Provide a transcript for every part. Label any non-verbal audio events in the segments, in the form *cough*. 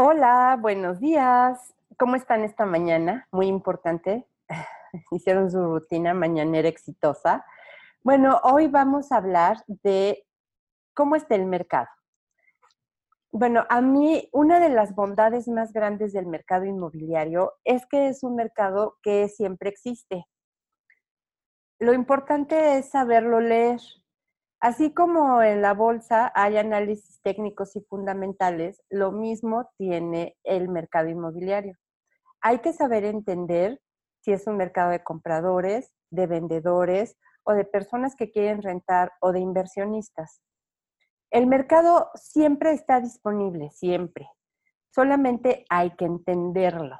Hola, buenos días. ¿Cómo están esta mañana? Muy importante. *sighs* Hicieron su rutina mañanera exitosa. Bueno, hoy vamos a hablar de cómo está el mercado. Bueno, a mí una de las bondades más grandes del mercado inmobiliario es que es un mercado que siempre existe. Lo importante es saberlo leer. Así como en la bolsa hay análisis técnicos y fundamentales, lo mismo tiene el mercado inmobiliario. Hay que saber entender si es un mercado de compradores, de vendedores o de personas que quieren rentar o de inversionistas. El mercado siempre está disponible, siempre. Solamente hay que entenderlo.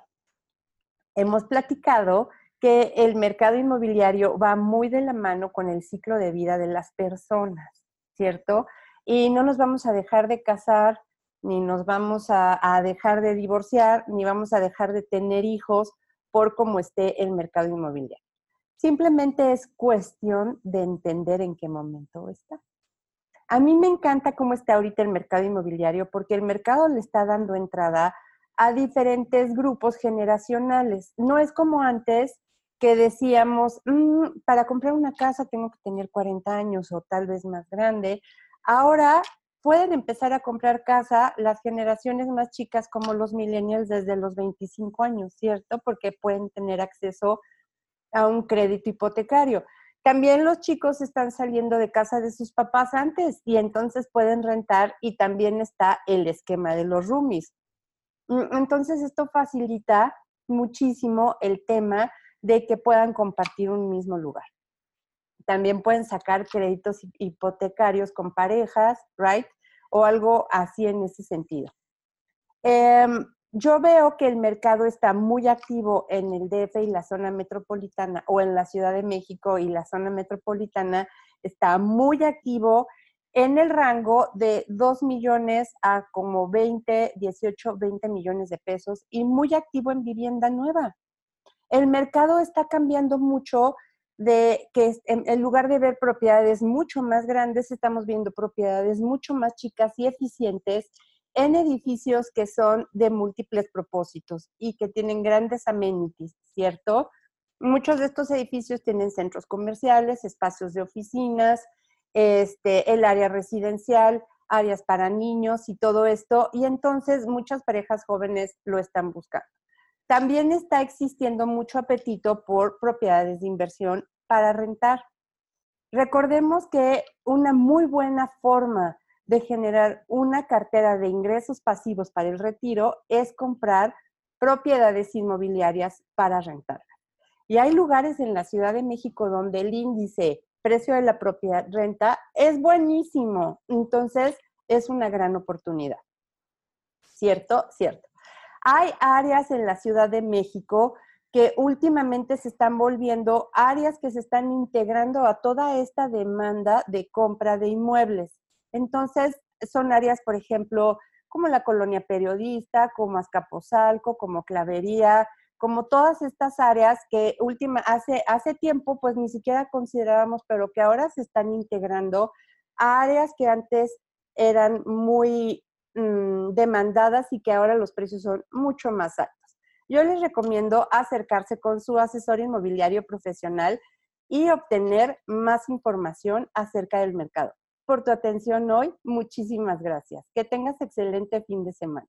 Hemos platicado que el mercado inmobiliario va muy de la mano con el ciclo de vida de las personas, ¿cierto? Y no nos vamos a dejar de casar, ni nos vamos a, dejar de divorciar, ni vamos a dejar de tener hijos por cómo esté el mercado inmobiliario. Simplemente es cuestión de entender en qué momento está. A mí me encanta cómo está ahorita el mercado inmobiliario porque el mercado le está dando entrada a diferentes grupos generacionales. No es como antes que decíamos, mm, para comprar una casa tengo que tener 40 años o tal vez más grande. Ahora pueden empezar a comprar casa las generaciones más chicas como los millennials desde los 25 años, ¿cierto? Porque pueden tener acceso a un crédito hipotecario. También los chicos están saliendo de casa de sus papás antes y entonces pueden rentar y también está el esquema de los roomies. Mm, entonces esto facilita muchísimo el tema de que puedan compartir un mismo lugar. También pueden sacar créditos hipotecarios con parejas, ¿right? O algo así en ese sentido. Em, yo veo que el mercado está muy activo en el DF y la zona metropolitana, o en la Ciudad de México y la zona metropolitana, está muy activo en el rango de 2 millones a como 20, 18, 20 millones de pesos y muy activo en vivienda nueva el mercado está cambiando mucho de que en, lugar de ver propiedades mucho más grandes, estamos viendo propiedades mucho más chicas y eficientes en edificios que son de múltiples propósitos y que tienen grandes amenities, ¿cierto? Muchos de estos edificios tienen centros comerciales, espacios de oficinas, este, el área residencial, áreas para niños y todo esto, y entonces muchas parejas jóvenes lo están buscando. También está existiendo mucho apetito por propiedades de inversión para rentar. Recordemos que una muy buena forma de generar una cartera de ingresos pasivos para el retiro es comprar propiedades inmobiliarias para rentar. Y hay lugares en la Ciudad de México donde el índice precio de la propiedad renta es buenísimo. Entonces, es una gran oportunidad. ¿Cierto? Cierto. Hay áreas en la Ciudad de México que últimamente se están volviendo áreas que se están integrando a toda esta demanda de compra de inmuebles. Entonces, son áreas, por ejemplo, como la colonia periodista, como Azcapotzalco, como Clavería, como todas estas áreas que última, hace, hace tiempo pues ni siquiera considerábamos, pero que ahora se están integrando a áreas que antes eran muy Mm, demandadas y que ahora los precios son mucho más altos. Yo les recomiendo acercarse con su asesor inmobiliario profesional y obtener más información acerca del mercado. Por tu atención hoy, muchísimas gracias. Que tengas excelente fin de semana.